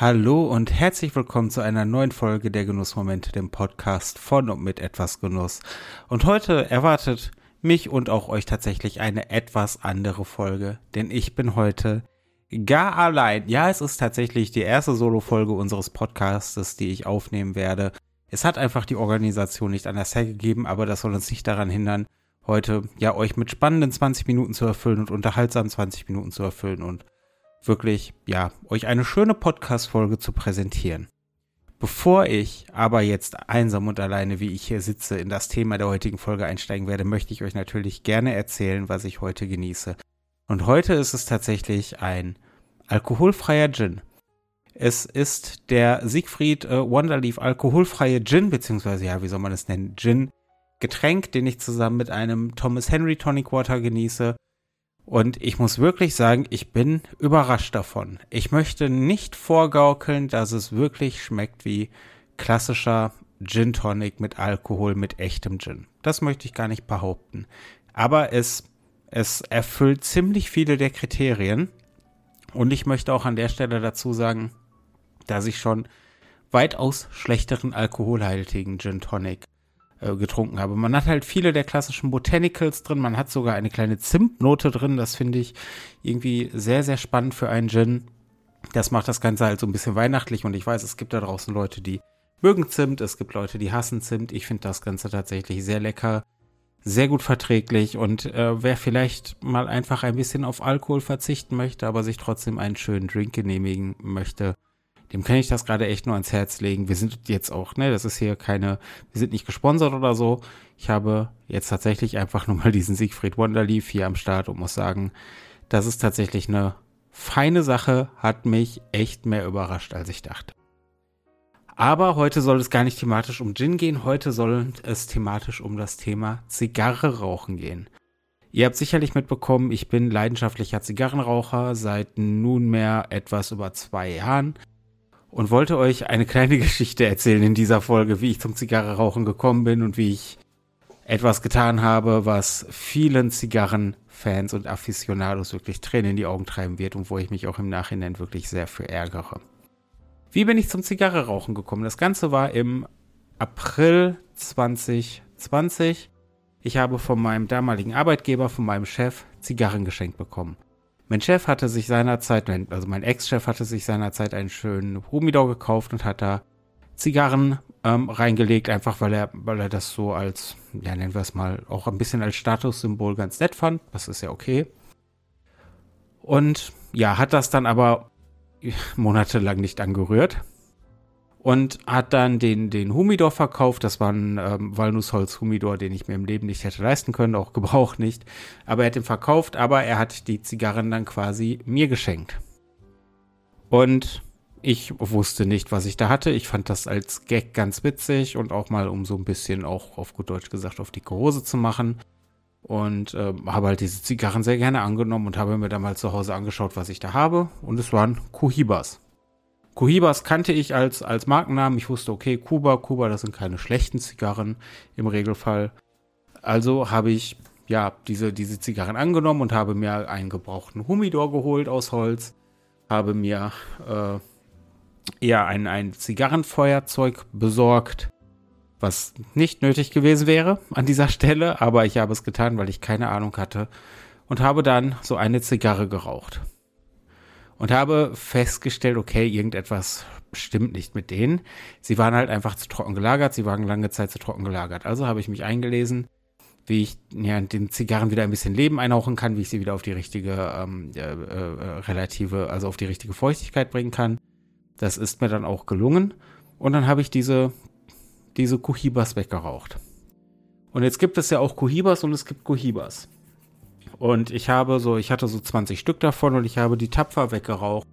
Hallo und herzlich willkommen zu einer neuen Folge der Genussmomente, dem Podcast von und mit etwas Genuss. Und heute erwartet mich und auch euch tatsächlich eine etwas andere Folge, denn ich bin heute gar allein. Ja, es ist tatsächlich die erste Solo-Folge unseres Podcastes, die ich aufnehmen werde. Es hat einfach die Organisation nicht anders hergegeben, aber das soll uns nicht daran hindern, heute ja euch mit spannenden 20 Minuten zu erfüllen und unterhaltsamen 20 Minuten zu erfüllen und wirklich, ja, euch eine schöne Podcast-Folge zu präsentieren. Bevor ich aber jetzt einsam und alleine, wie ich hier sitze, in das Thema der heutigen Folge einsteigen werde, möchte ich euch natürlich gerne erzählen, was ich heute genieße. Und heute ist es tatsächlich ein alkoholfreier Gin. Es ist der Siegfried äh, Wonderleaf alkoholfreie Gin, beziehungsweise, ja, wie soll man es nennen, Gin, Getränk, den ich zusammen mit einem Thomas Henry Tonic Water genieße. Und ich muss wirklich sagen, ich bin überrascht davon. Ich möchte nicht vorgaukeln, dass es wirklich schmeckt wie klassischer Gin Tonic mit Alkohol, mit echtem Gin. Das möchte ich gar nicht behaupten. Aber es, es erfüllt ziemlich viele der Kriterien. Und ich möchte auch an der Stelle dazu sagen, dass ich schon weitaus schlechteren alkoholhaltigen Gin Tonic äh, getrunken habe. Man hat halt viele der klassischen Botanicals drin, man hat sogar eine kleine Zimtnote drin, das finde ich irgendwie sehr, sehr spannend für einen Gin. Das macht das Ganze halt so ein bisschen weihnachtlich und ich weiß, es gibt da draußen Leute, die mögen Zimt, es gibt Leute, die hassen Zimt. Ich finde das Ganze tatsächlich sehr lecker, sehr gut verträglich und äh, wer vielleicht mal einfach ein bisschen auf Alkohol verzichten möchte, aber sich trotzdem einen schönen Drink genehmigen möchte, dem kann ich das gerade echt nur ans Herz legen. Wir sind jetzt auch, ne, das ist hier keine, wir sind nicht gesponsert oder so. Ich habe jetzt tatsächlich einfach nur mal diesen Siegfried Wonderleaf hier am Start und muss sagen, das ist tatsächlich eine feine Sache, hat mich echt mehr überrascht, als ich dachte. Aber heute soll es gar nicht thematisch um Gin gehen, heute soll es thematisch um das Thema Zigarre rauchen gehen. Ihr habt sicherlich mitbekommen, ich bin leidenschaftlicher Zigarrenraucher seit nunmehr etwas über zwei Jahren und wollte euch eine kleine Geschichte erzählen in dieser Folge, wie ich zum Zigarre gekommen bin und wie ich etwas getan habe, was vielen Zigarrenfans und Aficionados wirklich Tränen in die Augen treiben wird und wo ich mich auch im Nachhinein wirklich sehr für ärgere. Wie bin ich zum Zigarre gekommen? Das Ganze war im April 2020. Ich habe von meinem damaligen Arbeitgeber, von meinem Chef, Zigarren geschenkt bekommen. Mein Chef hatte sich seinerzeit, also mein Ex-Chef hatte sich seinerzeit einen schönen Humidor gekauft und hat da Zigarren ähm, reingelegt, einfach weil er, weil er das so als, ja, nennen wir es mal, auch ein bisschen als Statussymbol ganz nett fand. Das ist ja okay. Und ja, hat das dann aber monatelang nicht angerührt und hat dann den, den Humidor verkauft. Das war ein ähm, Walnussholz-Humidor, den ich mir im Leben nicht hätte leisten können, auch gebraucht nicht. Aber er hat ihn verkauft, aber er hat die Zigarren dann quasi mir geschenkt. Und ich wusste nicht, was ich da hatte. Ich fand das als Gag ganz witzig und auch mal, um so ein bisschen auch auf gut Deutsch gesagt auf die Hose zu machen. Und äh, habe halt diese Zigarren sehr gerne angenommen und habe mir dann mal zu Hause angeschaut, was ich da habe. Und es waren Cohibas. Cohibas kannte ich als, als Markennamen. Ich wusste, okay, Kuba, Kuba, das sind keine schlechten Zigarren im Regelfall. Also habe ich ja diese, diese Zigarren angenommen und habe mir einen gebrauchten Humidor geholt aus Holz. Habe mir äh, eher ein, ein Zigarrenfeuerzeug besorgt, was nicht nötig gewesen wäre an dieser Stelle, aber ich habe es getan, weil ich keine Ahnung hatte und habe dann so eine Zigarre geraucht und habe festgestellt, okay, irgendetwas stimmt nicht mit denen. Sie waren halt einfach zu trocken gelagert, sie waren lange Zeit zu trocken gelagert. Also habe ich mich eingelesen, wie ich ja, den Zigarren wieder ein bisschen Leben einhauchen kann, wie ich sie wieder auf die richtige ähm, äh, äh, relative, also auf die richtige Feuchtigkeit bringen kann. Das ist mir dann auch gelungen. Und dann habe ich diese, diese Cohibas weggeraucht. Und jetzt gibt es ja auch Cohibas und es gibt Cohibas. Und ich habe so, ich hatte so 20 Stück davon und ich habe die tapfer weggeraucht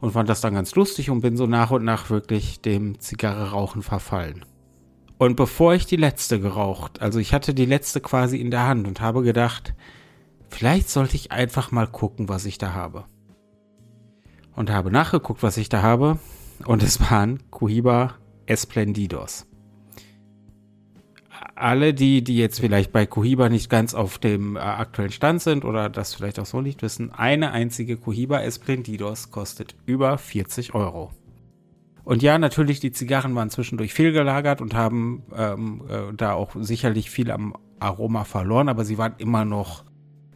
und fand das dann ganz lustig und bin so nach und nach wirklich dem Zigarre rauchen verfallen. Und bevor ich die letzte geraucht, also ich hatte die letzte quasi in der Hand und habe gedacht, vielleicht sollte ich einfach mal gucken, was ich da habe. Und habe nachgeguckt, was ich da habe und es waren Cohiba Esplendidos alle, die, die jetzt vielleicht bei Cohiba nicht ganz auf dem äh, aktuellen Stand sind oder das vielleicht auch so nicht wissen, eine einzige Cohiba Esplendidos kostet über 40 Euro. Und ja, natürlich, die Zigarren waren zwischendurch fehlgelagert und haben ähm, äh, da auch sicherlich viel am Aroma verloren, aber sie waren immer noch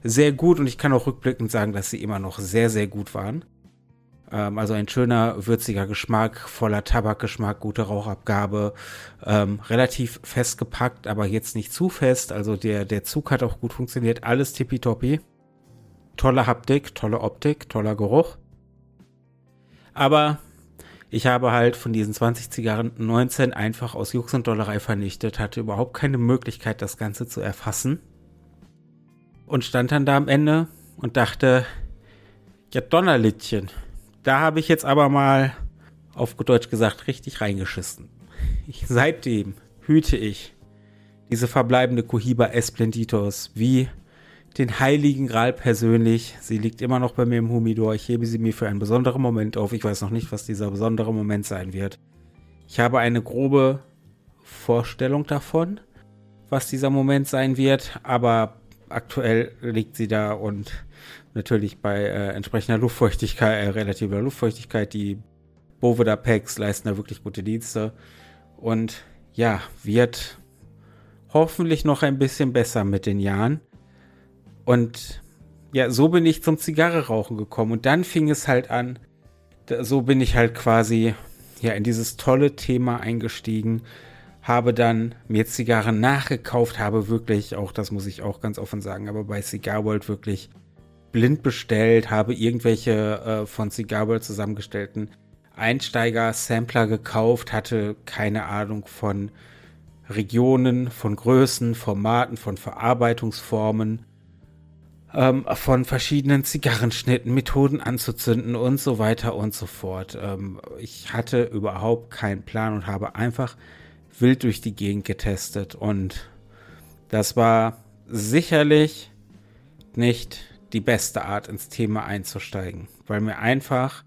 sehr gut und ich kann auch rückblickend sagen, dass sie immer noch sehr, sehr gut waren. Ähm, also ein schöner, würziger Geschmack, voller Tabakgeschmack, gute Rauchabgabe, ähm, relativ festgepackt, aber jetzt nicht zu fest. Also der, der Zug hat auch gut funktioniert, alles tippitoppi. Tolle Haptik, tolle Optik, toller Geruch. Aber ich habe halt von diesen 20 Zigarren 19 einfach aus Jux und Dollerei vernichtet, hatte überhaupt keine Möglichkeit, das Ganze zu erfassen. Und stand dann da am Ende und dachte, ja Donnerlittchen, da habe ich jetzt aber mal, auf Deutsch gesagt, richtig reingeschissen. Ich, seitdem hüte ich diese verbleibende Cohiba Esplenditos wie den heiligen Gral persönlich. Sie liegt immer noch bei mir im Humidor. Ich hebe sie mir für einen besonderen Moment auf. Ich weiß noch nicht, was dieser besondere Moment sein wird. Ich habe eine grobe Vorstellung davon, was dieser Moment sein wird, aber aktuell liegt sie da und natürlich bei äh, entsprechender Luftfeuchtigkeit, äh, relativer Luftfeuchtigkeit, die Boveda Packs leisten da wirklich gute Dienste und ja, wird hoffentlich noch ein bisschen besser mit den Jahren. Und ja, so bin ich zum Zigarre rauchen gekommen. Und dann fing es halt an, so bin ich halt quasi ja in dieses tolle Thema eingestiegen, habe dann mir Zigarren nachgekauft, habe wirklich, auch das muss ich auch ganz offen sagen, aber bei Cigar World wirklich blind bestellt, habe irgendwelche äh, von World zusammengestellten Einsteiger-Sampler gekauft, hatte keine Ahnung von Regionen, von Größen, Formaten, von Verarbeitungsformen ähm, von verschiedenen Zigarrenschnitten, Methoden anzuzünden und so weiter und so fort. Ähm, ich hatte überhaupt keinen Plan und habe einfach wild durch die Gegend getestet und das war sicherlich nicht die beste Art ins Thema einzusteigen, weil mir einfach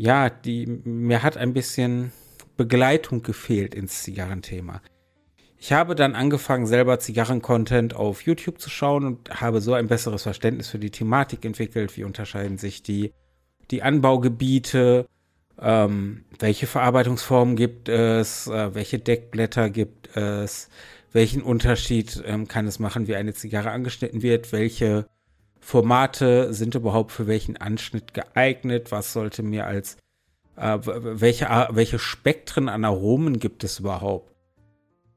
ja, die mir hat ein bisschen Begleitung gefehlt ins Zigarrenthema. Ich habe dann angefangen, selber Zigarren-Content auf YouTube zu schauen und habe so ein besseres Verständnis für die Thematik entwickelt. Wie unterscheiden sich die, die Anbaugebiete? Ähm, welche Verarbeitungsformen gibt es? Äh, welche Deckblätter gibt es? Welchen Unterschied ähm, kann es machen, wie eine Zigarre angeschnitten wird? Welche Formate sind überhaupt für welchen Anschnitt geeignet? Was sollte mir als äh, welche, welche Spektren an Aromen gibt es überhaupt?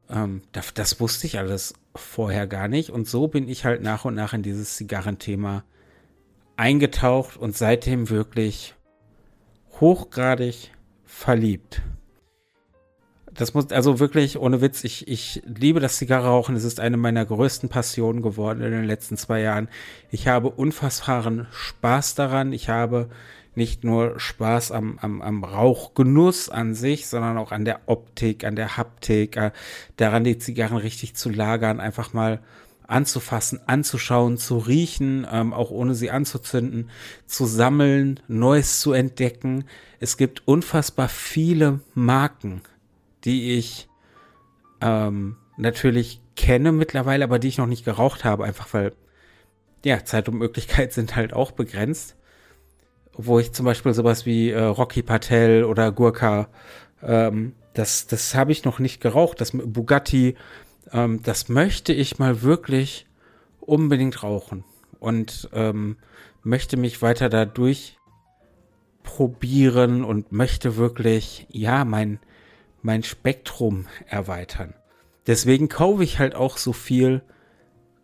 Ähm, das, das, wusste ich alles vorher gar nicht. Und so bin ich halt nach und nach in dieses Zigarrenthema eingetaucht und seitdem wirklich hochgradig verliebt. Das muss also wirklich ohne Witz, ich, ich liebe das Zigarrenrauchen. Es ist eine meiner größten Passionen geworden in den letzten zwei Jahren. Ich habe unfassbaren Spaß daran. Ich habe nicht nur Spaß am, am, am Rauchgenuss an sich, sondern auch an der Optik, an der Haptik, äh, daran die Zigarren richtig zu lagern, einfach mal anzufassen, anzuschauen, zu riechen, ähm, auch ohne sie anzuzünden, zu sammeln, Neues zu entdecken. Es gibt unfassbar viele Marken, die ich ähm, natürlich kenne mittlerweile, aber die ich noch nicht geraucht habe, einfach weil ja, Zeit und Möglichkeit sind halt auch begrenzt wo ich zum Beispiel sowas wie äh, Rocky Patel oder Gurka, ähm, das, das habe ich noch nicht geraucht. Das Bugatti, ähm, das möchte ich mal wirklich unbedingt rauchen und ähm, möchte mich weiter dadurch probieren und möchte wirklich, ja, mein, mein Spektrum erweitern. Deswegen kaufe ich halt auch so viel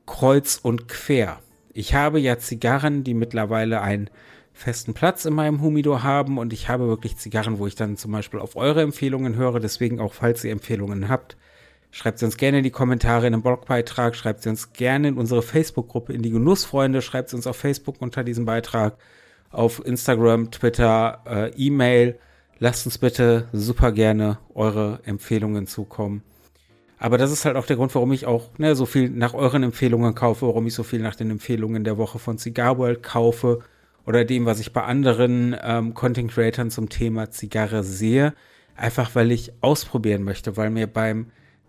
kreuz und quer. Ich habe ja Zigarren, die mittlerweile ein festen Platz in meinem Humidor haben und ich habe wirklich Zigarren, wo ich dann zum Beispiel auf eure Empfehlungen höre. Deswegen auch, falls ihr Empfehlungen habt, schreibt sie uns gerne in die Kommentare in einem Blogbeitrag, schreibt sie uns gerne in unsere Facebook-Gruppe in die Genussfreunde, schreibt sie uns auf Facebook unter diesem Beitrag, auf Instagram, Twitter, äh, E-Mail. Lasst uns bitte super gerne eure Empfehlungen zukommen. Aber das ist halt auch der Grund, warum ich auch ne, so viel nach euren Empfehlungen kaufe, warum ich so viel nach den Empfehlungen der Woche von Cigar World kaufe oder dem, was ich bei anderen ähm, Content Creatern zum Thema Zigarre sehe. Einfach weil ich ausprobieren möchte, weil mir beim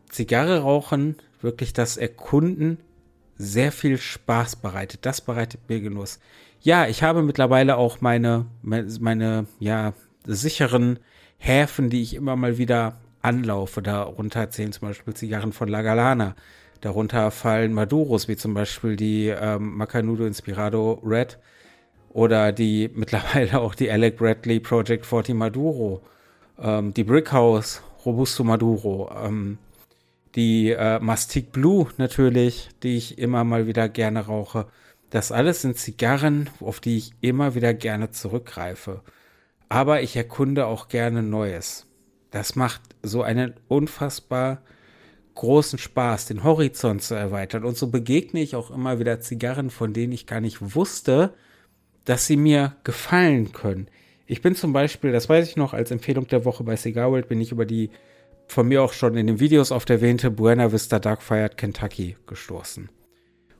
Zigarre rauchen wirklich das Erkunden sehr viel Spaß bereitet. Das bereitet mir Genuss. Ja, ich habe mittlerweile auch meine, meine, ja, sicheren Häfen, die ich immer mal wieder anlaufe. Darunter zählen zum Beispiel Zigarren von La Galana. Darunter fallen Maduros, wie zum Beispiel die ähm, Macanudo Inspirado Red oder die mittlerweile auch die Alec Bradley Project 40 Maduro, ähm, die Brickhouse Robusto Maduro, ähm, die äh, Mastic Blue natürlich, die ich immer mal wieder gerne rauche. Das alles sind Zigarren, auf die ich immer wieder gerne zurückgreife. Aber ich erkunde auch gerne Neues. Das macht so einen unfassbar großen Spaß, den Horizont zu erweitern. Und so begegne ich auch immer wieder Zigarren, von denen ich gar nicht wusste, dass sie mir gefallen können. Ich bin zum Beispiel, das weiß ich noch, als Empfehlung der Woche bei Cigar World bin ich über die von mir auch schon in den Videos oft erwähnte Buena Vista Dark Fired Kentucky gestoßen.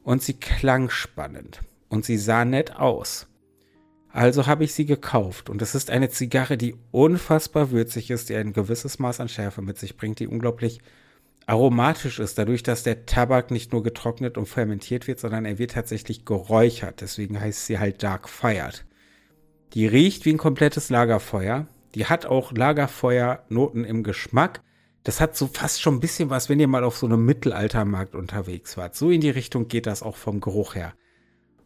Und sie klang spannend und sie sah nett aus. Also habe ich sie gekauft und es ist eine Zigarre, die unfassbar würzig ist, die ein gewisses Maß an Schärfe mit sich bringt, die unglaublich aromatisch ist, dadurch, dass der Tabak nicht nur getrocknet und fermentiert wird, sondern er wird tatsächlich geräuchert. Deswegen heißt sie halt Dark Fired. Die riecht wie ein komplettes Lagerfeuer. Die hat auch Lagerfeuernoten im Geschmack. Das hat so fast schon ein bisschen was, wenn ihr mal auf so einem Mittelaltermarkt unterwegs wart. So in die Richtung geht das auch vom Geruch her.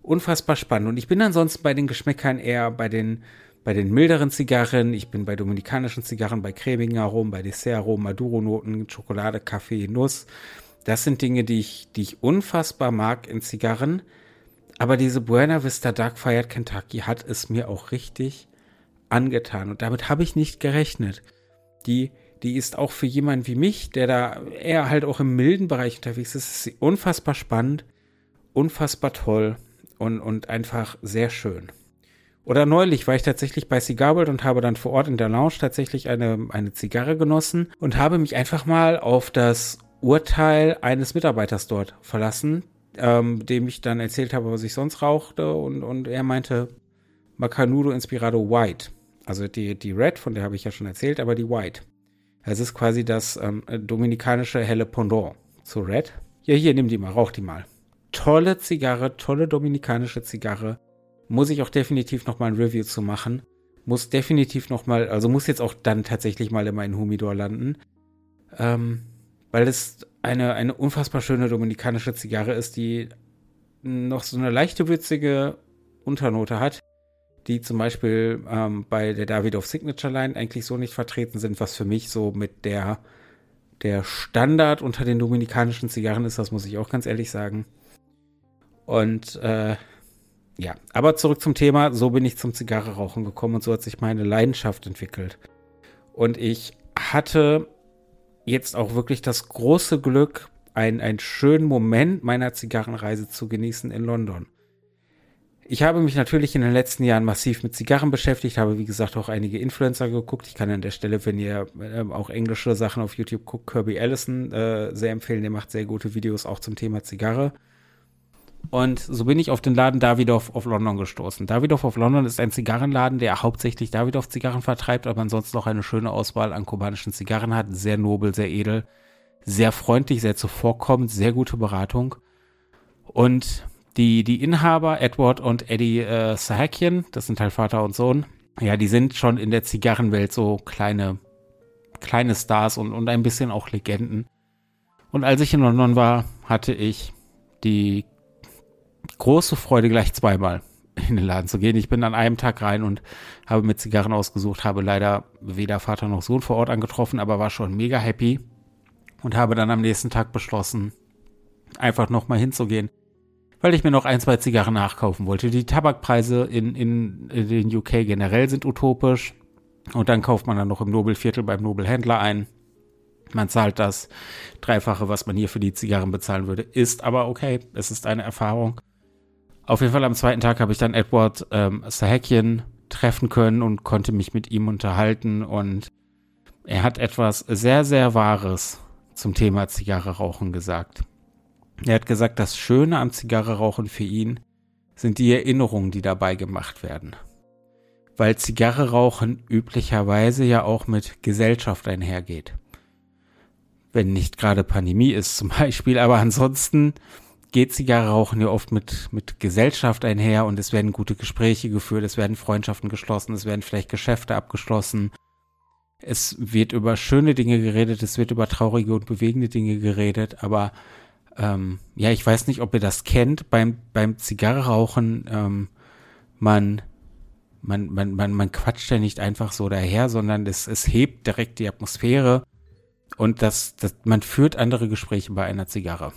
Unfassbar spannend. Und ich bin ansonsten bei den Geschmäckern eher bei den bei den milderen Zigarren, ich bin bei dominikanischen Zigarren, bei cremigen Aromen, bei Dessertaromen, Maduro-Noten, Schokolade, Kaffee, Nuss. Das sind Dinge, die ich, die ich unfassbar mag in Zigarren. Aber diese Buena Vista Dark Fired Kentucky hat es mir auch richtig angetan. Und damit habe ich nicht gerechnet. Die, die ist auch für jemanden wie mich, der da eher halt auch im milden Bereich unterwegs ist, ist sie unfassbar spannend, unfassbar toll und, und einfach sehr schön. Oder neulich war ich tatsächlich bei Cigar World und habe dann vor Ort in der Lounge tatsächlich eine, eine Zigarre genossen und habe mich einfach mal auf das Urteil eines Mitarbeiters dort verlassen, ähm, dem ich dann erzählt habe, was ich sonst rauchte und, und er meinte Macanudo Inspirado White. Also die, die Red, von der habe ich ja schon erzählt, aber die White. Es ist quasi das ähm, dominikanische helle Pendant zu Red. Ja, hier, nimm die mal, rauch die mal. Tolle Zigarre, tolle dominikanische Zigarre muss ich auch definitiv noch mal ein Review zu machen. Muss definitiv noch mal, also muss jetzt auch dann tatsächlich mal in meinen Humidor landen. Ähm, weil es eine, eine unfassbar schöne dominikanische Zigarre ist, die noch so eine leichte würzige Unternote hat, die zum Beispiel ähm, bei der Davidoff Signature Line eigentlich so nicht vertreten sind, was für mich so mit der, der Standard unter den dominikanischen Zigarren ist, das muss ich auch ganz ehrlich sagen. Und äh, ja, aber zurück zum Thema. So bin ich zum Zigarre-Rauchen gekommen und so hat sich meine Leidenschaft entwickelt. Und ich hatte jetzt auch wirklich das große Glück, einen, schönen Moment meiner Zigarrenreise zu genießen in London. Ich habe mich natürlich in den letzten Jahren massiv mit Zigarren beschäftigt, habe wie gesagt auch einige Influencer geguckt. Ich kann an der Stelle, wenn ihr äh, auch englische Sachen auf YouTube guckt, Kirby Allison äh, sehr empfehlen. Der macht sehr gute Videos auch zum Thema Zigarre. Und so bin ich auf den Laden Davidoff of London gestoßen. Davidoff of London ist ein Zigarrenladen, der hauptsächlich Davidoff Zigarren vertreibt, aber ansonsten auch eine schöne Auswahl an kubanischen Zigarren hat. Sehr nobel, sehr edel, sehr freundlich, sehr zuvorkommend, sehr gute Beratung. Und die, die Inhaber, Edward und Eddie äh, Sahakian, das sind halt Vater und Sohn, ja, die sind schon in der Zigarrenwelt so kleine, kleine Stars und, und ein bisschen auch Legenden. Und als ich in London war, hatte ich die große Freude, gleich zweimal in den Laden zu gehen. Ich bin an einem Tag rein und habe mit Zigarren ausgesucht, habe leider weder Vater noch Sohn vor Ort angetroffen, aber war schon mega happy und habe dann am nächsten Tag beschlossen, einfach nochmal hinzugehen, weil ich mir noch ein, zwei Zigarren nachkaufen wollte. Die Tabakpreise in, in, in den UK generell sind utopisch und dann kauft man dann noch im Nobelviertel beim Nobelhändler ein. Man zahlt das Dreifache, was man hier für die Zigarren bezahlen würde. Ist aber okay. Es ist eine Erfahrung. Auf jeden Fall am zweiten Tag habe ich dann Edward ähm, Sahakian treffen können und konnte mich mit ihm unterhalten und er hat etwas sehr, sehr Wahres zum Thema Zigarre gesagt. Er hat gesagt, das Schöne am Zigarre rauchen für ihn sind die Erinnerungen, die dabei gemacht werden. Weil Zigarre rauchen üblicherweise ja auch mit Gesellschaft einhergeht. Wenn nicht gerade Pandemie ist zum Beispiel, aber ansonsten geht Zigarre rauchen ja oft mit, mit Gesellschaft einher und es werden gute Gespräche geführt, es werden Freundschaften geschlossen, es werden vielleicht Geschäfte abgeschlossen. Es wird über schöne Dinge geredet, es wird über traurige und bewegende Dinge geredet, aber ähm, ja, ich weiß nicht, ob ihr das kennt, beim, beim Zigarrenrauchen, ähm, man, man, man, man, man quatscht ja nicht einfach so daher, sondern es, es hebt direkt die Atmosphäre und das, das, man führt andere Gespräche bei einer Zigarre.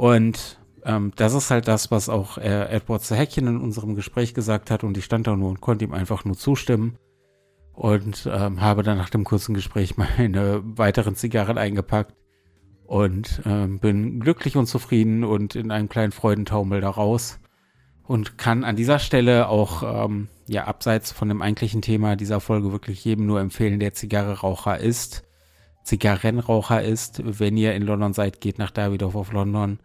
Und ähm, das ist halt das, was auch äh, Edward Zerhäckchen in unserem Gespräch gesagt hat und ich stand da nur und konnte ihm einfach nur zustimmen und ähm, habe dann nach dem kurzen Gespräch meine weiteren Zigarren eingepackt und ähm, bin glücklich und zufrieden und in einem kleinen Freudentaumel da raus und kann an dieser Stelle auch ähm, ja abseits von dem eigentlichen Thema dieser Folge wirklich jedem nur empfehlen, der Zigarrenraucher ist, Zigarrenraucher ist, wenn ihr in London seid, geht nach Davidoff auf London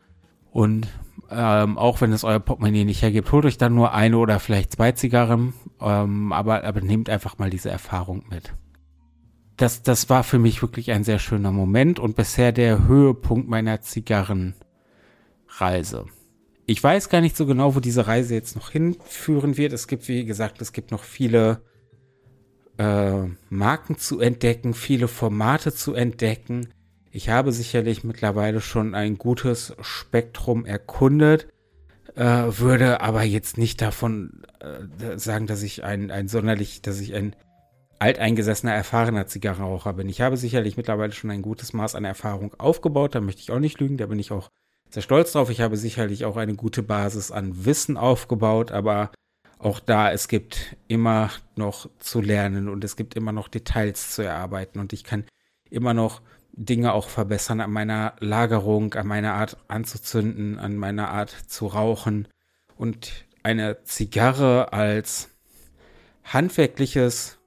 und ähm, auch wenn es euer Portemonnaie nicht hergibt, holt euch dann nur eine oder vielleicht zwei Zigarren, ähm, aber, aber nehmt einfach mal diese Erfahrung mit. Das, das war für mich wirklich ein sehr schöner Moment und bisher der Höhepunkt meiner Zigarrenreise. Ich weiß gar nicht so genau, wo diese Reise jetzt noch hinführen wird. Es gibt, wie gesagt, es gibt noch viele äh, Marken zu entdecken, viele Formate zu entdecken. Ich habe sicherlich mittlerweile schon ein gutes Spektrum erkundet, äh, würde aber jetzt nicht davon äh, sagen, dass ich ein, ein sonderlich, dass ich ein alteingesessener, erfahrener Zigarrenraucher bin. Ich habe sicherlich mittlerweile schon ein gutes Maß an Erfahrung aufgebaut, da möchte ich auch nicht lügen, da bin ich auch sehr stolz drauf. Ich habe sicherlich auch eine gute Basis an Wissen aufgebaut, aber auch da, es gibt immer noch zu lernen und es gibt immer noch Details zu erarbeiten und ich kann immer noch Dinge auch verbessern an meiner Lagerung, an meiner Art anzuzünden, an meiner Art zu rauchen und eine Zigarre als handwerkliches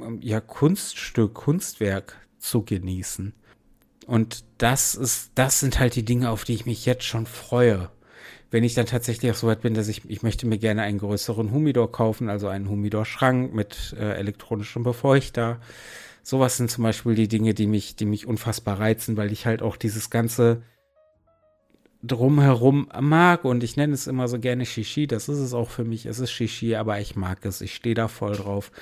ähm, ja, Kunststück, Kunstwerk zu genießen. Und das ist, das sind halt die Dinge, auf die ich mich jetzt schon freue. Wenn ich dann tatsächlich auch so weit bin, dass ich, ich möchte mir gerne einen größeren Humidor kaufen, also einen Humidor-Schrank mit äh, elektronischem Befeuchter, sowas sind zum Beispiel die Dinge, die mich, die mich unfassbar reizen, weil ich halt auch dieses ganze drumherum mag und ich nenne es immer so gerne Shishi. Das ist es auch für mich. Es ist Shishi, aber ich mag es. Ich stehe da voll drauf.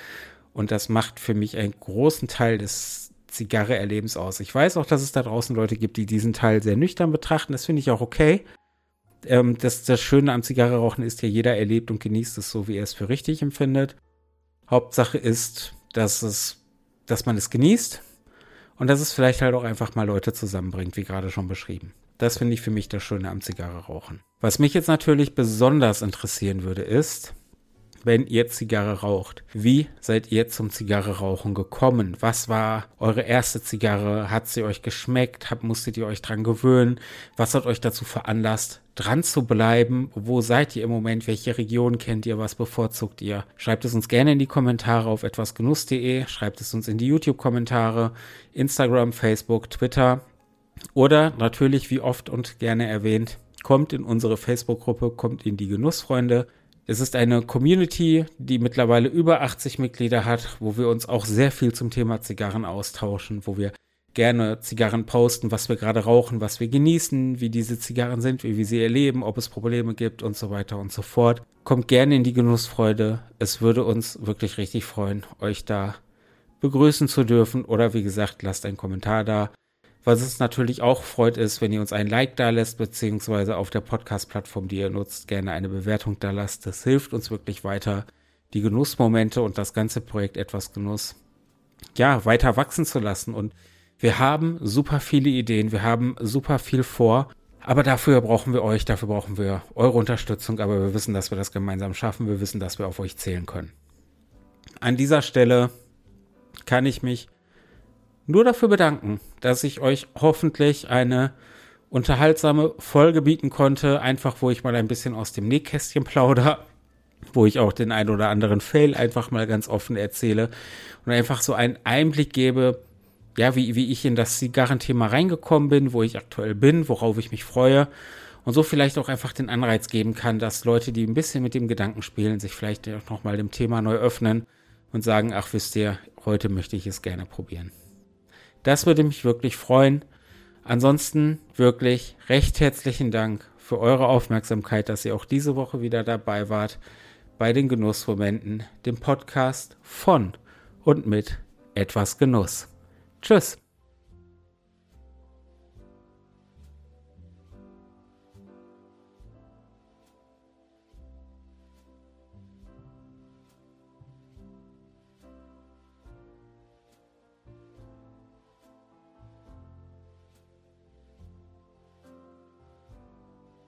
Und das macht für mich einen großen Teil des Zigarre-Erlebens aus. Ich weiß auch, dass es da draußen Leute gibt, die diesen Teil sehr nüchtern betrachten. Das finde ich auch okay. Ähm, das, das Schöne am Zigarre-Rauchen ist ja, jeder erlebt und genießt es so, wie er es für richtig empfindet. Hauptsache ist, dass es dass man es genießt und dass es vielleicht halt auch einfach mal Leute zusammenbringt, wie gerade schon beschrieben. Das finde ich für mich das Schöne am Zigarre rauchen. Was mich jetzt natürlich besonders interessieren würde, ist, wenn ihr Zigarre raucht. Wie seid ihr zum Zigarre rauchen gekommen? Was war eure erste Zigarre? Hat sie euch geschmeckt? Hab, musstet ihr euch dran gewöhnen? Was hat euch dazu veranlasst, dran zu bleiben? Wo seid ihr im Moment? Welche Region kennt ihr? Was bevorzugt ihr? Schreibt es uns gerne in die Kommentare auf etwasgenuss.de. Schreibt es uns in die YouTube-Kommentare, Instagram, Facebook, Twitter. Oder natürlich, wie oft und gerne erwähnt, kommt in unsere Facebook-Gruppe, kommt in die Genussfreunde. Es ist eine Community, die mittlerweile über 80 Mitglieder hat, wo wir uns auch sehr viel zum Thema Zigarren austauschen, wo wir gerne Zigarren posten, was wir gerade rauchen, was wir genießen, wie diese Zigarren sind, wie wir sie erleben, ob es Probleme gibt und so weiter und so fort. Kommt gerne in die Genussfreude. Es würde uns wirklich richtig freuen, euch da begrüßen zu dürfen. Oder wie gesagt, lasst einen Kommentar da. Was es natürlich auch freut, ist, wenn ihr uns ein Like da lässt, beziehungsweise auf der Podcast-Plattform, die ihr nutzt, gerne eine Bewertung da lasst. Das hilft uns wirklich weiter, die Genussmomente und das ganze Projekt etwas Genuss, ja, weiter wachsen zu lassen. Und wir haben super viele Ideen, wir haben super viel vor. Aber dafür brauchen wir euch, dafür brauchen wir eure Unterstützung. Aber wir wissen, dass wir das gemeinsam schaffen. Wir wissen, dass wir auf euch zählen können. An dieser Stelle kann ich mich nur dafür bedanken, dass ich euch hoffentlich eine unterhaltsame Folge bieten konnte, einfach wo ich mal ein bisschen aus dem Nähkästchen plauder, wo ich auch den ein oder anderen Fail einfach mal ganz offen erzähle und einfach so einen Einblick gebe, ja, wie, wie ich in das Zigarrenthema reingekommen bin, wo ich aktuell bin, worauf ich mich freue und so vielleicht auch einfach den Anreiz geben kann, dass Leute, die ein bisschen mit dem Gedanken spielen, sich vielleicht auch nochmal dem Thema neu öffnen und sagen, ach wisst ihr, heute möchte ich es gerne probieren. Das würde mich wirklich freuen. Ansonsten wirklich recht herzlichen Dank für eure Aufmerksamkeit, dass ihr auch diese Woche wieder dabei wart bei den Genussmomenten, dem Podcast von und mit etwas Genuss. Tschüss.